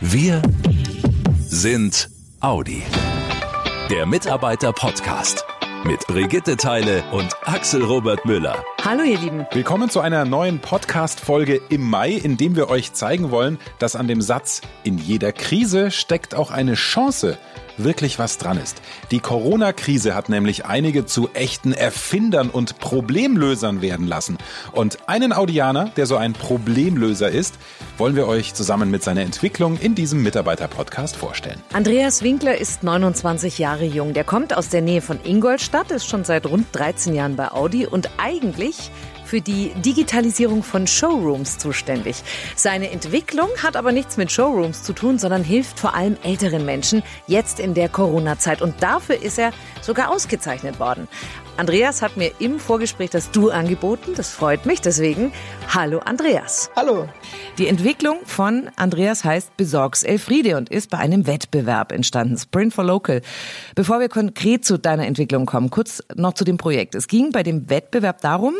Wir sind Audi. Der Mitarbeiter-Podcast mit Brigitte Teile und Axel Robert Müller. Hallo ihr Lieben. Willkommen zu einer neuen Podcast-Folge im Mai, in dem wir euch zeigen wollen, dass an dem Satz in jeder Krise steckt auch eine Chance wirklich was dran ist. Die Corona-Krise hat nämlich einige zu echten Erfindern und Problemlösern werden lassen. Und einen Audianer, der so ein Problemlöser ist, wollen wir euch zusammen mit seiner Entwicklung in diesem Mitarbeiter-Podcast vorstellen. Andreas Winkler ist 29 Jahre jung. Der kommt aus der Nähe von Ingolstadt, ist schon seit rund 13 Jahren bei Audi und eigentlich für die Digitalisierung von Showrooms zuständig. Seine Entwicklung hat aber nichts mit Showrooms zu tun, sondern hilft vor allem älteren Menschen jetzt in der Corona-Zeit. Und dafür ist er sogar ausgezeichnet worden. Andreas hat mir im Vorgespräch das Du angeboten. Das freut mich. Deswegen, hallo Andreas. Hallo. Die Entwicklung von Andreas heißt Besorgs Elfriede und ist bei einem Wettbewerb entstanden, Sprint for Local. Bevor wir konkret zu deiner Entwicklung kommen, kurz noch zu dem Projekt. Es ging bei dem Wettbewerb darum,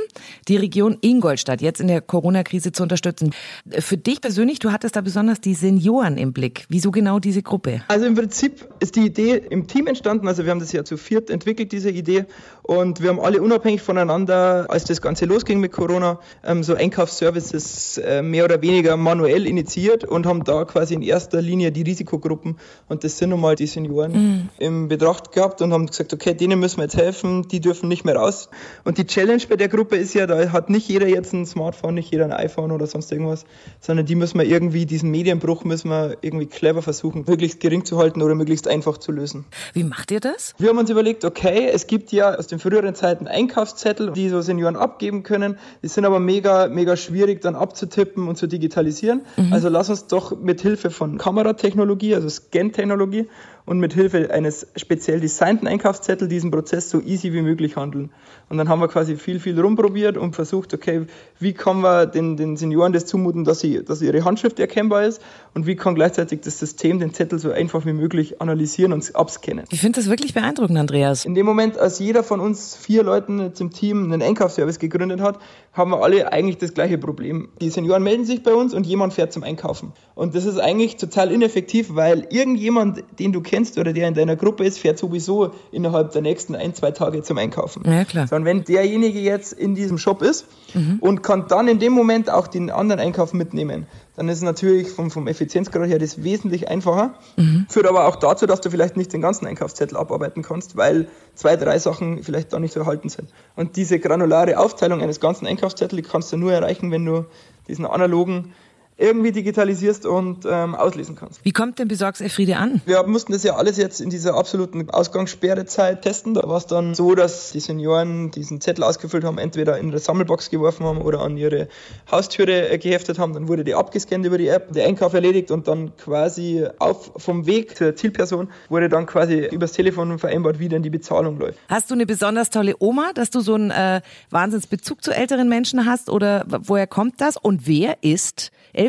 die Region Ingolstadt jetzt in der Corona-Krise zu unterstützen. Für dich persönlich, du hattest da besonders die Senioren im Blick. Wieso genau diese Gruppe? Also im Prinzip ist die Idee im Team entstanden. Also wir haben das ja zu viert entwickelt, diese Idee. Und wir haben alle unabhängig voneinander, als das Ganze losging mit Corona, ähm, so Einkaufsservices äh, mehr oder weniger manuell initiiert und haben da quasi in erster Linie die Risikogruppen und das sind nun mal die Senioren mhm. in Betracht gehabt und haben gesagt, okay, denen müssen wir jetzt helfen, die dürfen nicht mehr raus. Und die Challenge bei der Gruppe ist ja, da hat nicht jeder jetzt ein Smartphone, nicht jeder ein iPhone oder sonst irgendwas, sondern die müssen wir irgendwie, diesen Medienbruch müssen wir irgendwie clever versuchen, möglichst gering zu halten oder möglichst einfach zu lösen. Wie macht ihr das? Wir haben uns überlegt, okay, es gibt ja aus dem in früheren Zeiten Einkaufszettel, die so Senioren abgeben können. Die sind aber mega, mega schwierig dann abzutippen und zu digitalisieren. Mhm. Also lass uns doch mit Hilfe von Kameratechnologie, also Scan-Technologie und mit Hilfe eines speziell designten Einkaufszettels diesen Prozess so easy wie möglich handeln. Und dann haben wir quasi viel, viel rumprobiert und versucht, okay, wie kann man den, den Senioren das zumuten, dass, sie, dass ihre Handschrift erkennbar ist und wie kann gleichzeitig das System den Zettel so einfach wie möglich analysieren und abscannen. Ich finde das wirklich beeindruckend, Andreas. In dem Moment, als jeder von uns vier Leuten jetzt im Team einen Einkaufsservice gegründet hat, haben wir alle eigentlich das gleiche Problem. Die Senioren melden sich bei uns und jemand fährt zum Einkaufen. Und das ist eigentlich total ineffektiv, weil irgendjemand, den du kennst oder der in deiner Gruppe ist, fährt sowieso innerhalb der nächsten ein, zwei Tage zum Einkaufen. Ja, klar. Sondern wenn derjenige jetzt in diesem Shop ist mhm. und kann dann in dem Moment auch den anderen Einkauf mitnehmen, dann ist es natürlich vom, vom Effizienzgrad her das wesentlich einfacher. Mhm. Führt aber auch dazu, dass du vielleicht nicht den ganzen Einkaufszettel abarbeiten kannst, weil zwei, drei Sachen vielleicht da nicht so erhalten sind. Und diese granulare Aufteilung eines ganzen Einkaufszettels kannst du nur erreichen, wenn du diesen analogen irgendwie digitalisierst und ähm, auslesen kannst. Wie kommt denn Besorgs Elfriede an? Wir mussten das ja alles jetzt in dieser absoluten Ausgangssperrezeit testen. Da war es dann so, dass die Senioren diesen Zettel ausgefüllt haben, entweder in eine Sammelbox geworfen haben oder an ihre Haustüre äh, geheftet haben. Dann wurde die abgescannt über die App, der Einkauf erledigt und dann quasi auf vom Weg zur Zielperson wurde dann quasi übers Telefon vereinbart, wie denn die Bezahlung läuft. Hast du eine besonders tolle Oma, dass du so einen äh, Wahnsinnsbezug zu älteren Menschen hast oder woher kommt das und wer ist Elfriede.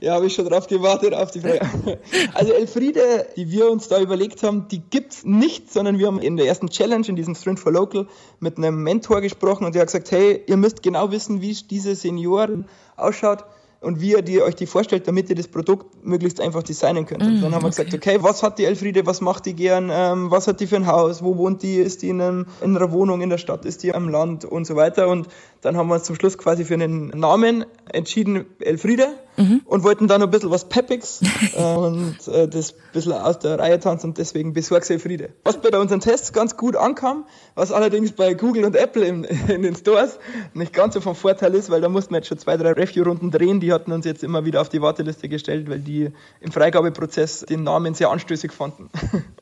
Ja, habe ich schon drauf gewartet, auf die Frage. Also Elfriede, die wir uns da überlegt haben, die gibt's nicht, sondern wir haben in der ersten Challenge, in diesem Sprint for Local, mit einem Mentor gesprochen und der hat gesagt, hey, ihr müsst genau wissen, wie diese Senioren ausschaut und wie ihr die, euch die vorstellt, damit ihr das Produkt möglichst einfach designen könnt. Und mm, dann haben wir okay. gesagt, okay, was hat die Elfriede, was macht die gern, ähm, was hat die für ein Haus, wo wohnt die, ist die in, einem, in einer Wohnung in der Stadt, ist die am Land und so weiter. Und dann haben wir uns zum Schluss quasi für einen Namen entschieden, Elfriede, mhm. und wollten dann ein bisschen was Peppigs äh, und äh, das ein bisschen aus der Reihe tanzen und deswegen besorg's Elfriede. Was bei unseren Tests ganz gut ankam, was allerdings bei Google und Apple in, in den Stores nicht ganz so vom Vorteil ist, weil da mussten wir jetzt schon zwei, drei Review-Runden drehen, die hatten uns jetzt immer wieder auf die Warteliste gestellt, weil die im Freigabeprozess den Namen sehr anstößig fanden.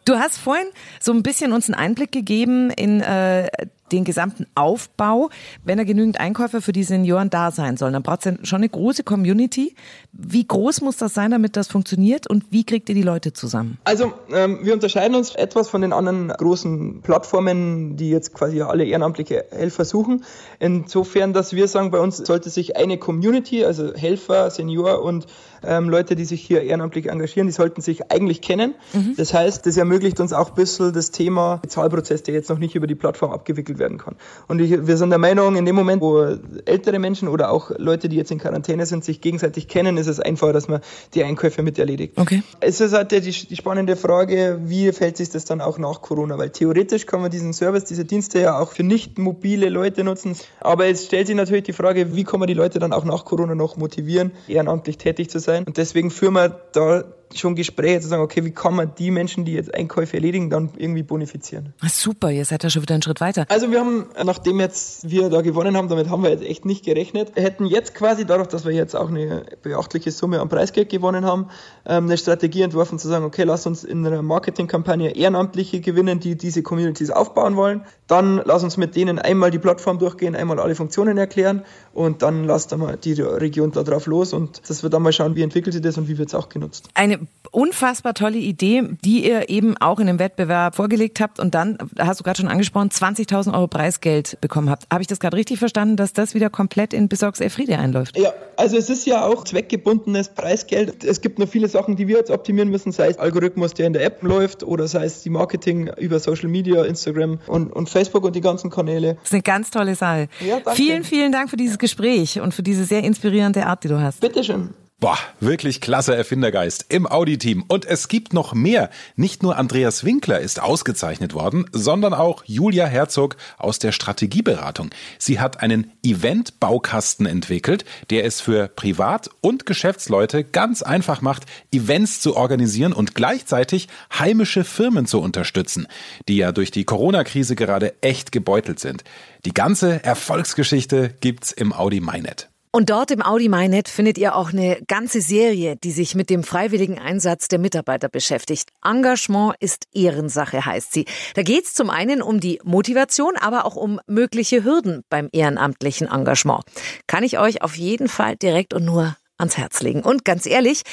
Du hast vorhin so ein bisschen uns einen Einblick gegeben in äh, den gesamten Aufbau, wenn er genügend Einkäufer für die Senioren da sein soll. Dann braucht es ja schon eine große Community. Wie groß muss das sein, damit das funktioniert und wie kriegt ihr die Leute zusammen? Also ähm, wir unterscheiden uns etwas von den anderen großen Plattformen, die jetzt quasi alle ehrenamtliche Helfer suchen. Insofern, dass wir sagen, bei uns sollte sich eine Community, also Helfer, Senior und ähm, Leute, die sich hier ehrenamtlich engagieren, die sollten sich eigentlich kennen. Mhm. Das heißt, das ermöglicht uns auch ein bisschen das Thema Bezahlprozess, der jetzt noch nicht über die Plattform abgewickelt behandelt werden kann. Und ich, wir sind der Meinung, in dem Moment, wo ältere Menschen oder auch Leute, die jetzt in Quarantäne sind, sich gegenseitig kennen, ist es einfacher, dass man die Einkäufe mit erledigt. Okay. Es ist halt die, die spannende Frage, wie fällt sich das dann auch nach Corona? Weil theoretisch kann man diesen Service, diese Dienste ja auch für nicht mobile Leute nutzen. Aber es stellt sich natürlich die Frage, wie kann man die Leute dann auch nach Corona noch motivieren, ehrenamtlich tätig zu sein? Und deswegen führen wir da schon Gespräche zu sagen, okay, wie kann man die Menschen, die jetzt Einkäufe erledigen, dann irgendwie bonifizieren. Super, ihr seid ja schon wieder einen Schritt weiter. Also wir haben, nachdem jetzt wir da gewonnen haben, damit haben wir jetzt echt nicht gerechnet, wir hätten jetzt quasi dadurch, dass wir jetzt auch eine beachtliche Summe an Preisgeld gewonnen haben, ähm, eine Strategie entworfen zu sagen, okay, lass uns in einer Marketingkampagne Ehrenamtliche gewinnen, die diese Communities aufbauen wollen. Dann lass uns mit denen einmal die Plattform durchgehen, einmal alle Funktionen erklären und dann lasst mal die Region da drauf los und das wird dann mal schauen, wie entwickelt sich das und wie wird es auch genutzt. Eine unfassbar tolle Idee, die ihr eben auch in dem Wettbewerb vorgelegt habt und dann, hast du gerade schon angesprochen, 20.000 Euro Preisgeld bekommen habt. Habe ich das gerade richtig verstanden, dass das wieder komplett in Besorgs Elfriede einläuft? Ja, also es ist ja auch zweckgebundenes Preisgeld. Es gibt noch viele Sachen, die wir jetzt optimieren müssen, sei es Algorithmus, der in der App läuft oder sei es die Marketing über Social Media, Instagram und, und Facebook und die ganzen Kanäle. Das ist eine ganz tolle Sache. Ja. Vielen, vielen Dank für dieses Gespräch und für diese sehr inspirierende Art, die du hast. Bitteschön. Boah, wirklich klasse Erfindergeist im Audi-Team. Und es gibt noch mehr. Nicht nur Andreas Winkler ist ausgezeichnet worden, sondern auch Julia Herzog aus der Strategieberatung. Sie hat einen Event-Baukasten entwickelt, der es für Privat- und Geschäftsleute ganz einfach macht, Events zu organisieren und gleichzeitig heimische Firmen zu unterstützen, die ja durch die Corona-Krise gerade echt gebeutelt sind. Die ganze Erfolgsgeschichte gibt's im Audi MyNet. Und dort im Audi MyNet findet ihr auch eine ganze Serie, die sich mit dem freiwilligen Einsatz der Mitarbeiter beschäftigt. Engagement ist Ehrensache, heißt sie. Da geht es zum einen um die Motivation, aber auch um mögliche Hürden beim ehrenamtlichen Engagement. Kann ich euch auf jeden Fall direkt und nur ans Herz legen. Und ganz ehrlich,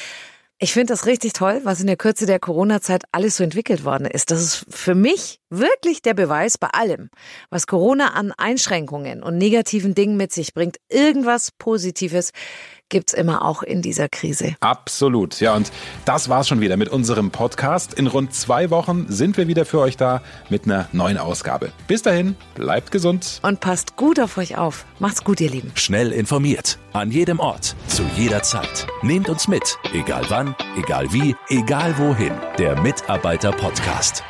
ich finde das richtig toll, was in der Kürze der Corona-Zeit alles so entwickelt worden ist. Das ist für mich wirklich der Beweis bei allem, was Corona an Einschränkungen und negativen Dingen mit sich bringt. Irgendwas Positives gibt's immer auch in dieser Krise. Absolut. Ja, und das war's schon wieder mit unserem Podcast. In rund zwei Wochen sind wir wieder für euch da mit einer neuen Ausgabe. Bis dahin, bleibt gesund. Und passt gut auf euch auf. Macht's gut, ihr Lieben. Schnell informiert. An jedem Ort. Zu jeder Zeit. Nehmt uns mit. Egal wann, egal wie, egal wohin. Der Mitarbeiter-Podcast.